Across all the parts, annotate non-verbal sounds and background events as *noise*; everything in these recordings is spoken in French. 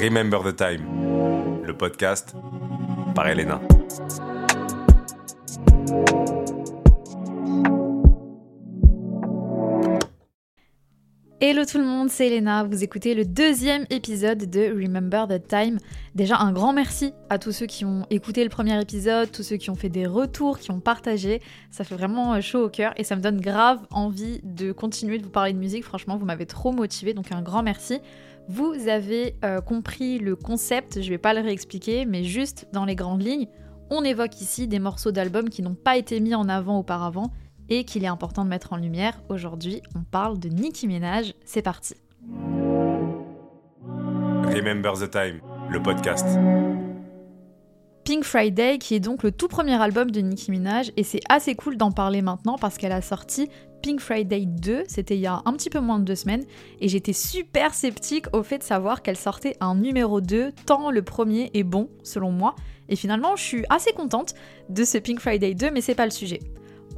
Remember the Time, le podcast par Elena. Hello tout le monde, c'est Elena. Vous écoutez le deuxième épisode de Remember the Time. Déjà un grand merci à tous ceux qui ont écouté le premier épisode, tous ceux qui ont fait des retours, qui ont partagé. Ça fait vraiment euh, chaud au cœur et ça me donne grave envie de continuer de vous parler de musique. Franchement, vous m'avez trop motivé, donc un grand merci. Vous avez euh, compris le concept, je vais pas le réexpliquer, mais juste dans les grandes lignes, on évoque ici des morceaux d'albums qui n'ont pas été mis en avant auparavant et qu'il est important de mettre en lumière. Aujourd'hui, on parle de Nicki Minaj. C'est parti. Remember the Time, le podcast. Pink Friday, qui est donc le tout premier album de Nicki Minaj, et c'est assez cool d'en parler maintenant parce qu'elle a sorti Pink Friday 2, c'était il y a un petit peu moins de deux semaines, et j'étais super sceptique au fait de savoir qu'elle sortait un numéro 2, tant le premier est bon, selon moi, et finalement je suis assez contente de ce Pink Friday 2, mais c'est pas le sujet.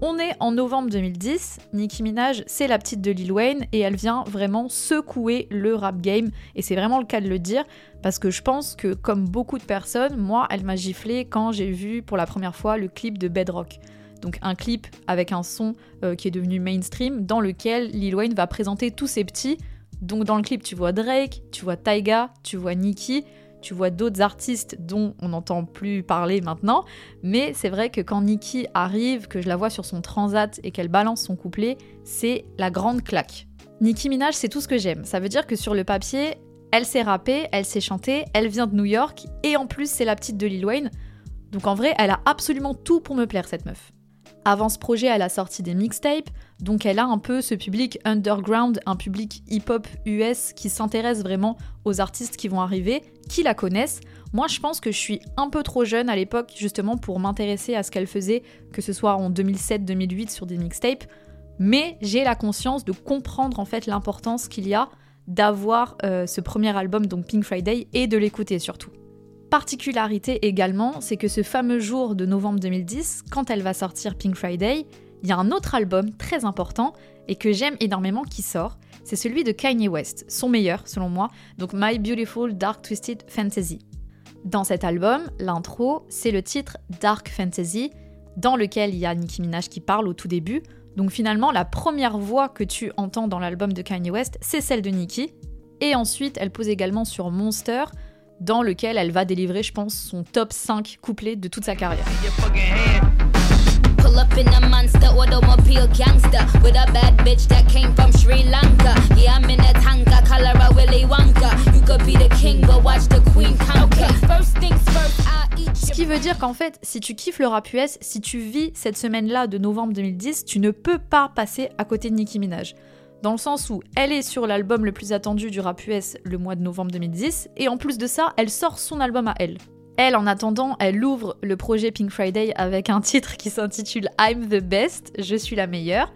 On est en novembre 2010, Nicki Minaj, c'est la petite de Lil Wayne et elle vient vraiment secouer le rap game et c'est vraiment le cas de le dire parce que je pense que comme beaucoup de personnes, moi, elle m'a giflé quand j'ai vu pour la première fois le clip de Bedrock. Donc un clip avec un son euh, qui est devenu mainstream dans lequel Lil Wayne va présenter tous ses petits. Donc dans le clip, tu vois Drake, tu vois Tyga, tu vois Nicki, tu vois d'autres artistes dont on n'entend plus parler maintenant, mais c'est vrai que quand Nikki arrive, que je la vois sur son transat et qu'elle balance son couplet, c'est la grande claque. Nicki Minaj, c'est tout ce que j'aime. Ça veut dire que sur le papier, elle sait rapper, elle sait chanter, elle vient de New York, et en plus c'est la petite de Lil Wayne. Donc en vrai, elle a absolument tout pour me plaire cette meuf. Avant ce projet, elle a sorti des mixtapes, donc elle a un peu ce public underground, un public hip-hop US qui s'intéresse vraiment aux artistes qui vont arriver, qui la connaissent. Moi, je pense que je suis un peu trop jeune à l'époque justement pour m'intéresser à ce qu'elle faisait, que ce soit en 2007-2008 sur des mixtapes, mais j'ai la conscience de comprendre en fait l'importance qu'il y a d'avoir euh, ce premier album, donc Pink Friday, et de l'écouter surtout. Particularité également, c'est que ce fameux jour de novembre 2010, quand elle va sortir Pink Friday, il y a un autre album très important et que j'aime énormément qui sort. C'est celui de Kanye West, son meilleur selon moi, donc My Beautiful Dark Twisted Fantasy. Dans cet album, l'intro, c'est le titre Dark Fantasy, dans lequel il y a Nicki Minaj qui parle au tout début. Donc finalement, la première voix que tu entends dans l'album de Kanye West, c'est celle de Nicki. Et ensuite, elle pose également sur Monster, dans lequel elle va délivrer, je pense, son top 5 couplets de toute sa carrière. Ce qui veut dire qu'en fait, si tu kiffes le rap US, si tu vis cette semaine-là de novembre 2010, tu ne peux pas passer à côté de Nicki Minaj dans le sens où elle est sur l'album le plus attendu du rap US le mois de novembre 2010, et en plus de ça, elle sort son album à elle. Elle, en attendant, elle ouvre le projet Pink Friday avec un titre qui s'intitule I'm the Best, je suis la meilleure.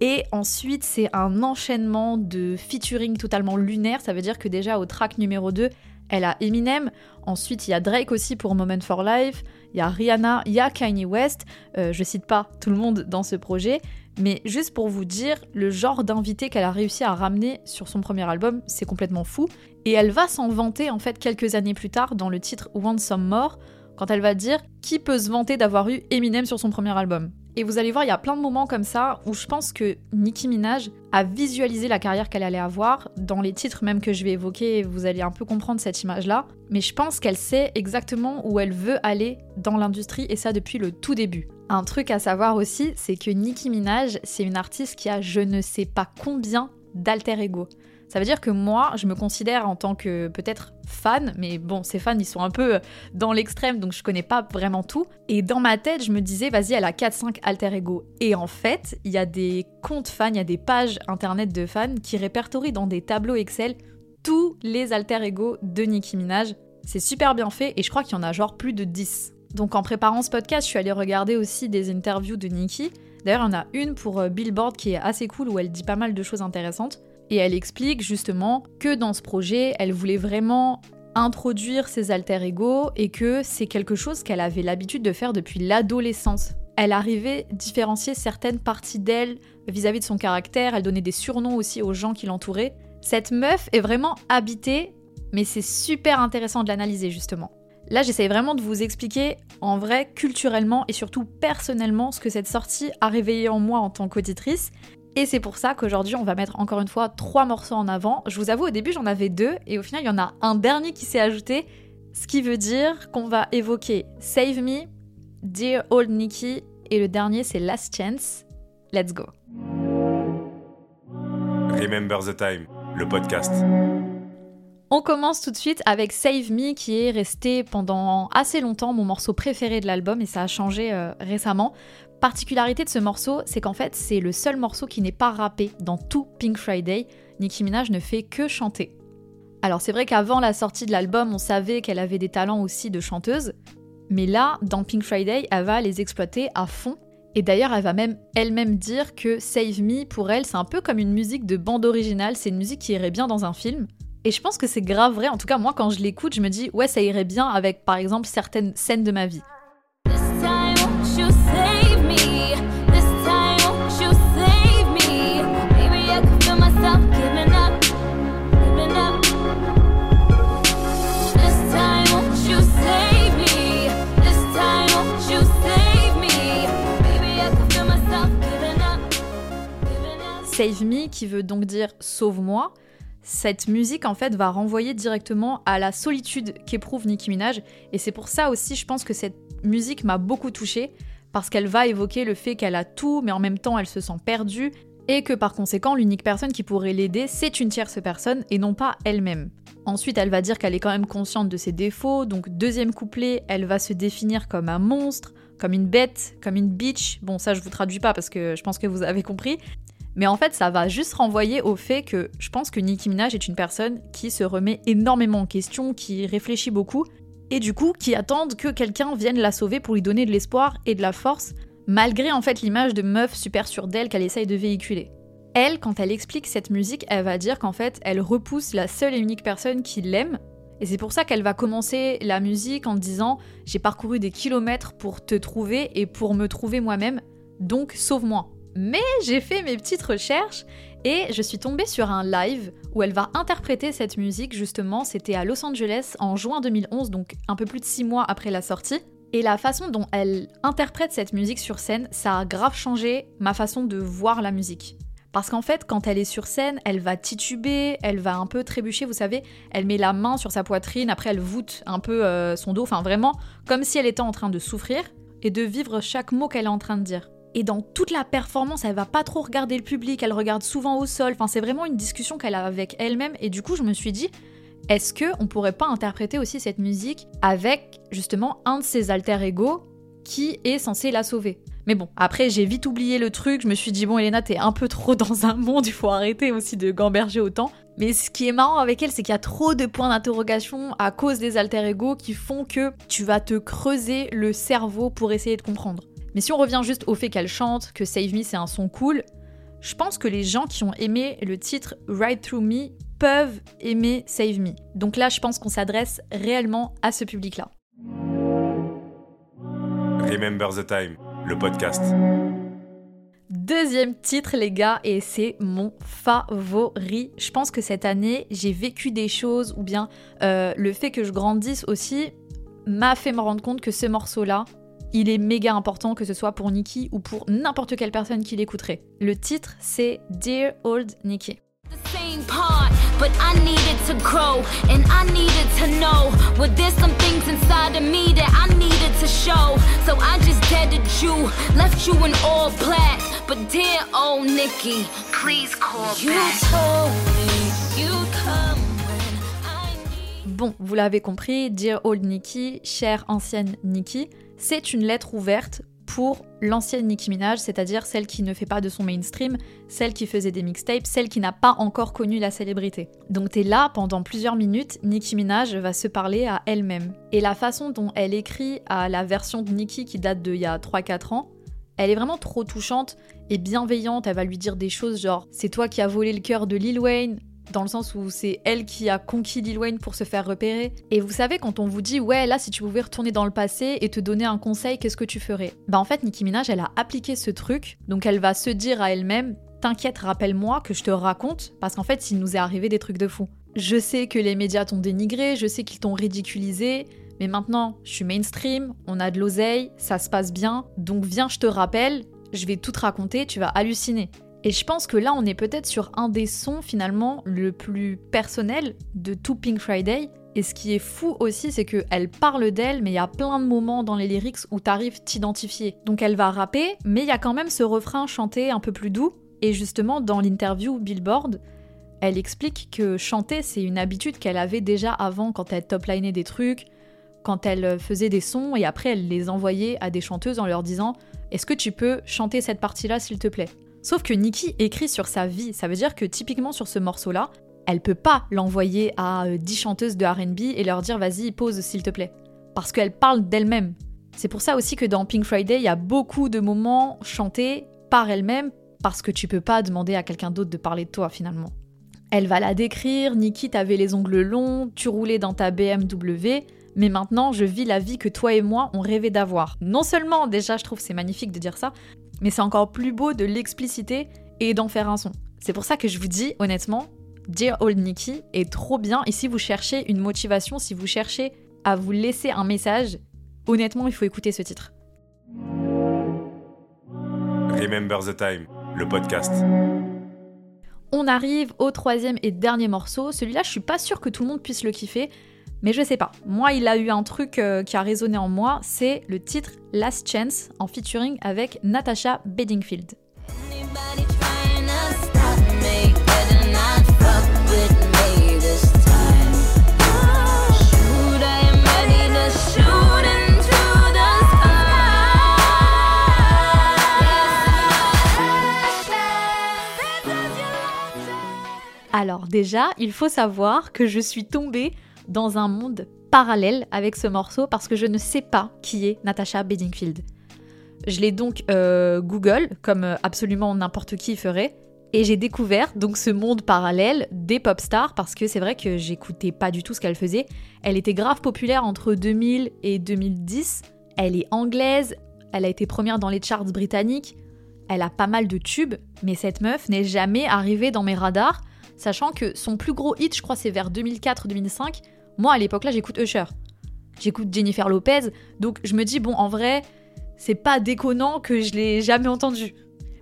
Et ensuite, c'est un enchaînement de featuring totalement lunaire. Ça veut dire que déjà au track numéro 2, elle a Eminem. Ensuite, il y a Drake aussi pour Moment for Life. Il y a Rihanna, il y a Kanye West. Euh, je cite pas tout le monde dans ce projet. Mais juste pour vous dire, le genre d'invité qu'elle a réussi à ramener sur son premier album, c'est complètement fou. Et elle va s'en vanter en fait quelques années plus tard dans le titre Want Some More, quand elle va dire qui peut se vanter d'avoir eu Eminem sur son premier album? Et vous allez voir, il y a plein de moments comme ça où je pense que Nicki Minaj a visualisé la carrière qu'elle allait avoir. Dans les titres même que je vais évoquer, vous allez un peu comprendre cette image-là. Mais je pense qu'elle sait exactement où elle veut aller dans l'industrie et ça depuis le tout début. Un truc à savoir aussi, c'est que Nicki Minaj, c'est une artiste qui a je ne sais pas combien d'alter ego. Ça veut dire que moi, je me considère en tant que peut-être fan, mais bon, ces fans, ils sont un peu dans l'extrême, donc je connais pas vraiment tout. Et dans ma tête, je me disais, vas-y, elle a 4-5 alter ego. Et en fait, il y a des comptes fans, il y a des pages internet de fans qui répertorient dans des tableaux Excel tous les alter ego de Nicki Minaj. C'est super bien fait et je crois qu'il y en a genre plus de 10. Donc en préparant ce podcast, je suis allée regarder aussi des interviews de Nicki. D'ailleurs, il y en a une pour euh, Billboard qui est assez cool où elle dit pas mal de choses intéressantes. Et elle explique justement que dans ce projet, elle voulait vraiment introduire ses alter ego et que c'est quelque chose qu'elle avait l'habitude de faire depuis l'adolescence. Elle arrivait à différencier certaines parties d'elle vis-à-vis de son caractère, elle donnait des surnoms aussi aux gens qui l'entouraient. Cette meuf est vraiment habitée, mais c'est super intéressant de l'analyser justement. Là, j'essaye vraiment de vous expliquer en vrai, culturellement et surtout personnellement, ce que cette sortie a réveillé en moi en tant qu'auditrice. Et c'est pour ça qu'aujourd'hui, on va mettre encore une fois trois morceaux en avant. Je vous avoue, au début, j'en avais deux, et au final, il y en a un dernier qui s'est ajouté, ce qui veut dire qu'on va évoquer Save Me, Dear Old Nikki, et le dernier, c'est Last Chance. Let's go. Remember the Time, le podcast. On commence tout de suite avec Save Me qui est resté pendant assez longtemps mon morceau préféré de l'album et ça a changé euh, récemment. Particularité de ce morceau, c'est qu'en fait c'est le seul morceau qui n'est pas rappé dans tout Pink Friday. Nicki Minaj ne fait que chanter. Alors c'est vrai qu'avant la sortie de l'album, on savait qu'elle avait des talents aussi de chanteuse, mais là, dans Pink Friday, elle va les exploiter à fond. Et d'ailleurs, elle va même elle-même dire que Save Me, pour elle, c'est un peu comme une musique de bande originale, c'est une musique qui irait bien dans un film. Et je pense que c'est grave vrai. En tout cas, moi, quand je l'écoute, je me dis, ouais, ça irait bien avec, par exemple, certaines scènes de ma vie. Save Me, qui veut donc dire sauve-moi, cette musique en fait va renvoyer directement à la solitude qu'éprouve Nicki Minaj et c'est pour ça aussi je pense que cette musique m'a beaucoup touchée parce qu'elle va évoquer le fait qu'elle a tout mais en même temps elle se sent perdue et que par conséquent l'unique personne qui pourrait l'aider c'est une tierce personne et non pas elle-même. Ensuite elle va dire qu'elle est quand même consciente de ses défauts donc deuxième couplet elle va se définir comme un monstre, comme une bête, comme une bitch. Bon ça je vous traduis pas parce que je pense que vous avez compris. Mais en fait, ça va juste renvoyer au fait que je pense que Nicki Minaj est une personne qui se remet énormément en question, qui réfléchit beaucoup, et du coup qui attend que quelqu'un vienne la sauver pour lui donner de l'espoir et de la force, malgré en fait l'image de meuf super sûre d'elle qu'elle essaye de véhiculer. Elle, quand elle explique cette musique, elle va dire qu'en fait, elle repousse la seule et unique personne qui l'aime, et c'est pour ça qu'elle va commencer la musique en disant J'ai parcouru des kilomètres pour te trouver et pour me trouver moi-même, donc sauve-moi. Mais j'ai fait mes petites recherches et je suis tombée sur un live où elle va interpréter cette musique justement, c'était à Los Angeles en juin 2011, donc un peu plus de 6 mois après la sortie. Et la façon dont elle interprète cette musique sur scène, ça a grave changé ma façon de voir la musique. Parce qu'en fait, quand elle est sur scène, elle va tituber, elle va un peu trébucher, vous savez, elle met la main sur sa poitrine, après elle voûte un peu euh, son dos, enfin vraiment comme si elle était en train de souffrir et de vivre chaque mot qu'elle est en train de dire. Et dans toute la performance, elle va pas trop regarder le public, elle regarde souvent au sol. Enfin, c'est vraiment une discussion qu'elle a avec elle-même. Et du coup, je me suis dit, est-ce que on pourrait pas interpréter aussi cette musique avec justement un de ses alter ego qui est censé la sauver? Mais bon, après j'ai vite oublié le truc, je me suis dit bon Elena t'es un peu trop dans un monde, il faut arrêter aussi de gamberger autant. Mais ce qui est marrant avec elle, c'est qu'il y a trop de points d'interrogation à cause des alter ego qui font que tu vas te creuser le cerveau pour essayer de comprendre. Mais si on revient juste au fait qu'elle chante, que Save Me c'est un son cool, je pense que les gens qui ont aimé le titre Ride Through Me peuvent aimer Save Me. Donc là, je pense qu'on s'adresse réellement à ce public-là. Remember the Time, le podcast. Deuxième titre, les gars, et c'est mon favori. Je pense que cette année, j'ai vécu des choses, ou bien euh, le fait que je grandisse aussi, m'a fait me rendre compte que ce morceau-là, il est méga important que ce soit pour Nikki ou pour n'importe quelle personne qui l'écouterait. Le titre, c'est Dear Old Nikki. But I needed to grow and I needed to know. Well, there's some things inside of me that I needed to show. So I just deaded you, left you in all black. But dear old Nikki, please call you back. Told me you'd come when I need... Bon, vous l'avez compris, Dear Old Nikki, chère ancienne Nikki, c'est une lettre ouverte pour l'ancienne Nicki Minaj, c'est-à-dire celle qui ne fait pas de son mainstream, celle qui faisait des mixtapes, celle qui n'a pas encore connu la célébrité. Donc t'es là pendant plusieurs minutes, Nicki Minaj va se parler à elle-même. Et la façon dont elle écrit à la version de Nicki qui date d'il y a 3-4 ans, elle est vraiment trop touchante et bienveillante, elle va lui dire des choses genre c'est toi qui as volé le cœur de Lil Wayne, dans le sens où c'est elle qui a conquis Lil Wayne pour se faire repérer. Et vous savez, quand on vous dit, ouais, là, si tu pouvais retourner dans le passé et te donner un conseil, qu'est-ce que tu ferais? Bah, en fait, Nicki Minaj, elle a appliqué ce truc, donc elle va se dire à elle-même, t'inquiète, rappelle-moi que je te raconte, parce qu'en fait, il nous est arrivé des trucs de fou. Je sais que les médias t'ont dénigré, je sais qu'ils t'ont ridiculisé, mais maintenant, je suis mainstream, on a de l'oseille, ça se passe bien, donc viens, je te rappelle, je vais tout te raconter, tu vas halluciner. Et je pense que là, on est peut-être sur un des sons finalement le plus personnel de tout Pink Friday. Et ce qui est fou aussi, c'est qu'elle parle d'elle, mais il y a plein de moments dans les lyrics où t'arrives t'identifier. Donc elle va rapper, mais il y a quand même ce refrain chanté un peu plus doux. Et justement, dans l'interview Billboard, elle explique que chanter, c'est une habitude qu'elle avait déjà avant quand elle toplinait des trucs, quand elle faisait des sons, et après elle les envoyait à des chanteuses en leur disant Est-ce que tu peux chanter cette partie-là, s'il te plaît? Sauf que Nikki écrit sur sa vie, ça veut dire que typiquement sur ce morceau-là, elle peut pas l'envoyer à 10 euh, chanteuses de RB et leur dire vas-y, pose s'il te plaît. Parce qu'elle parle d'elle-même. C'est pour ça aussi que dans Pink Friday, il y a beaucoup de moments chantés par elle-même parce que tu peux pas demander à quelqu'un d'autre de parler de toi finalement. Elle va la décrire, Nikki t'avais les ongles longs, tu roulais dans ta BMW, mais maintenant je vis la vie que toi et moi on rêvait d'avoir. Non seulement déjà je trouve c'est magnifique de dire ça, mais c'est encore plus beau de l'expliciter et d'en faire un son. C'est pour ça que je vous dis honnêtement, Dear Old Nikki est trop bien. Et si vous cherchez une motivation, si vous cherchez à vous laisser un message, honnêtement, il faut écouter ce titre. Remember the Time, le podcast. On arrive au troisième et dernier morceau. Celui-là, je suis pas sûre que tout le monde puisse le kiffer, mais je sais pas. Moi, il a eu un truc euh, qui a résonné en moi, c'est le titre Last Chance en featuring avec Natasha Bedingfield. Alors déjà, il faut savoir que je suis tombée dans un monde parallèle avec ce morceau parce que je ne sais pas qui est Natasha Bedingfield. Je l'ai donc euh, Google, comme euh, absolument n'importe qui ferait, et j'ai découvert donc ce monde parallèle des pop stars parce que c'est vrai que j'écoutais pas du tout ce qu'elle faisait. Elle était grave populaire entre 2000 et 2010. Elle est anglaise, elle a été première dans les charts britanniques, elle a pas mal de tubes, mais cette meuf n'est jamais arrivée dans mes radars, sachant que son plus gros hit, je crois, c'est vers 2004-2005. Moi, à l'époque là, j'écoute Usher. J'écoute Jennifer Lopez, donc je me dis, bon, en vrai, c'est pas déconnant que je l'ai jamais entendu.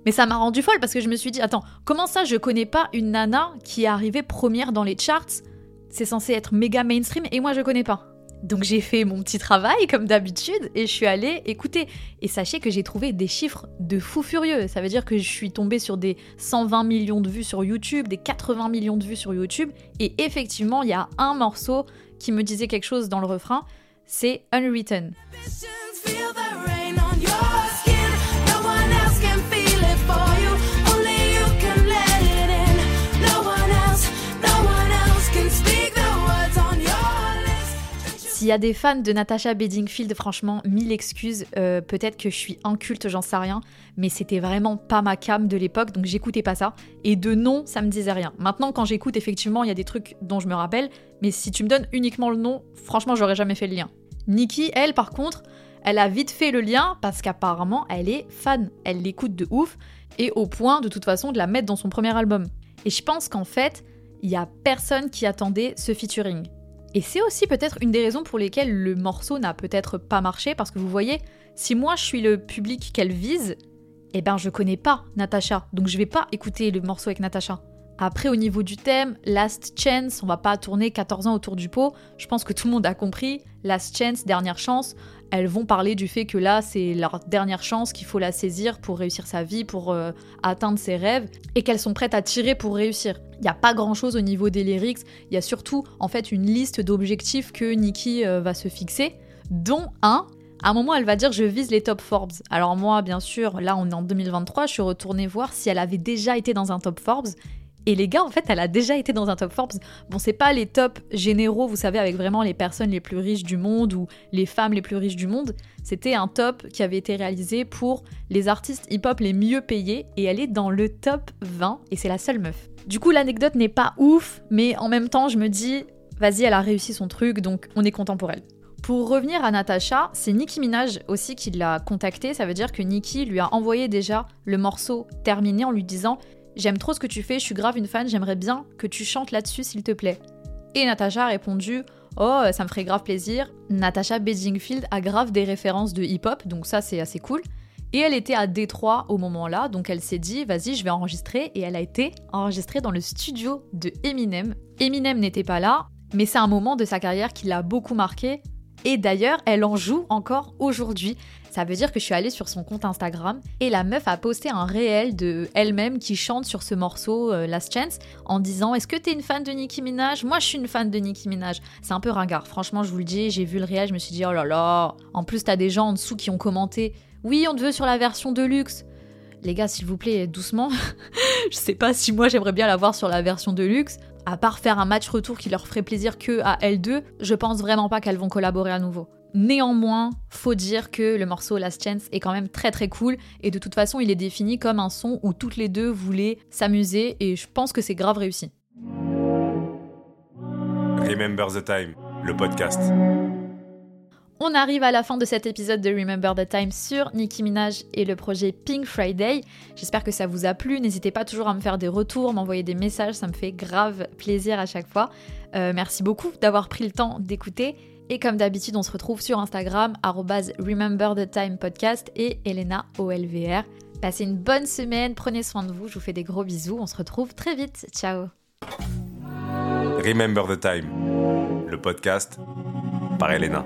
Mais ça m'a rendu folle parce que je me suis dit, attends, comment ça je connais pas une nana qui est arrivée première dans les charts? C'est censé être méga mainstream et moi je connais pas. Donc j'ai fait mon petit travail comme d'habitude et je suis allée écouter. Et sachez que j'ai trouvé des chiffres de fou furieux. Ça veut dire que je suis tombée sur des 120 millions de vues sur YouTube, des 80 millions de vues sur YouTube. Et effectivement, il y a un morceau qui me disait quelque chose dans le refrain. C'est Unwritten. S'il y a des fans de Natasha Bedingfield, franchement, mille excuses. Euh, peut-être que je suis inculte, j'en sais rien. Mais c'était vraiment pas ma cam de l'époque, donc j'écoutais pas ça. Et de nom, ça me disait rien. Maintenant, quand j'écoute, effectivement, il y a des trucs dont je me rappelle. Mais si tu me donnes uniquement le nom, franchement, j'aurais jamais fait le lien. Nikki, elle, par contre, elle a vite fait le lien parce qu'apparemment, elle est fan. Elle l'écoute de ouf. Et au point, de toute façon, de la mettre dans son premier album. Et je pense qu'en fait, il y a personne qui attendait ce featuring. Et c'est aussi peut-être une des raisons pour lesquelles le morceau n'a peut-être pas marché, parce que vous voyez, si moi je suis le public qu'elle vise, eh ben je connais pas Natacha, donc je vais pas écouter le morceau avec Natacha. Après, au niveau du thème, Last Chance, on va pas tourner 14 ans autour du pot. Je pense que tout le monde a compris. Last Chance, dernière chance. Elles vont parler du fait que là, c'est leur dernière chance, qu'il faut la saisir pour réussir sa vie, pour euh, atteindre ses rêves, et qu'elles sont prêtes à tirer pour réussir. Il n'y a pas grand chose au niveau des lyrics. Il y a surtout, en fait, une liste d'objectifs que Nikki euh, va se fixer, dont un à un moment, elle va dire je vise les top Forbes. Alors moi, bien sûr, là on est en 2023, je suis retournée voir si elle avait déjà été dans un top Forbes et les gars, en fait, elle a déjà été dans un top Forbes. Bon, c'est pas les tops généraux, vous savez, avec vraiment les personnes les plus riches du monde ou les femmes les plus riches du monde. C'était un top qui avait été réalisé pour les artistes hip-hop les mieux payés et elle est dans le top 20 et c'est la seule meuf. Du coup, l'anecdote n'est pas ouf, mais en même temps, je me dis, vas-y, elle a réussi son truc, donc on est content pour elle. Pour revenir à Natasha, c'est Nicki Minaj aussi qui l'a contactée. Ça veut dire que Nicki lui a envoyé déjà le morceau terminé en lui disant J'aime trop ce que tu fais, je suis grave une fan, j'aimerais bien que tu chantes là-dessus s'il te plaît. Et Natasha a répondu Oh, ça me ferait grave plaisir. Natasha Bedingfield a grave des références de hip-hop, donc ça c'est assez cool. Et elle était à Détroit au moment-là, donc elle s'est dit, vas-y, je vais enregistrer. Et elle a été enregistrée dans le studio de Eminem. Eminem n'était pas là, mais c'est un moment de sa carrière qui l'a beaucoup marqué. Et d'ailleurs, elle en joue encore aujourd'hui. Ça veut dire que je suis allée sur son compte Instagram et la meuf a posté un réel de elle-même qui chante sur ce morceau euh, Last Chance en disant Est-ce que t'es une fan de Nicki Minaj? Moi je suis une fan de Nicki Minaj. C'est un peu ringard, franchement, je vous le dis. J'ai vu le réel, je me suis dit Oh là là En plus, t'as des gens en dessous qui ont commenté oui, on te veut sur la version de luxe. Les gars, s'il vous plaît, doucement. *laughs* je sais pas si moi j'aimerais bien l'avoir sur la version de luxe. À part faire un match retour qui leur ferait plaisir que à L2, je pense vraiment pas qu'elles vont collaborer à nouveau. Néanmoins, faut dire que le morceau Last Chance est quand même très très cool et de toute façon il est défini comme un son où toutes les deux voulaient s'amuser et je pense que c'est grave réussi. Remember the Time, le podcast. On arrive à la fin de cet épisode de Remember the Time sur Nicki Minaj et le projet Pink Friday. J'espère que ça vous a plu. N'hésitez pas toujours à me faire des retours, m'envoyer des messages, ça me fait grave plaisir à chaque fois. Euh, merci beaucoup d'avoir pris le temps d'écouter. Et comme d'habitude, on se retrouve sur Instagram, Remember the Time Podcast et Elena OLVR. Passez une bonne semaine, prenez soin de vous, je vous fais des gros bisous, on se retrouve très vite. Ciao Remember the Time, le podcast par Elena.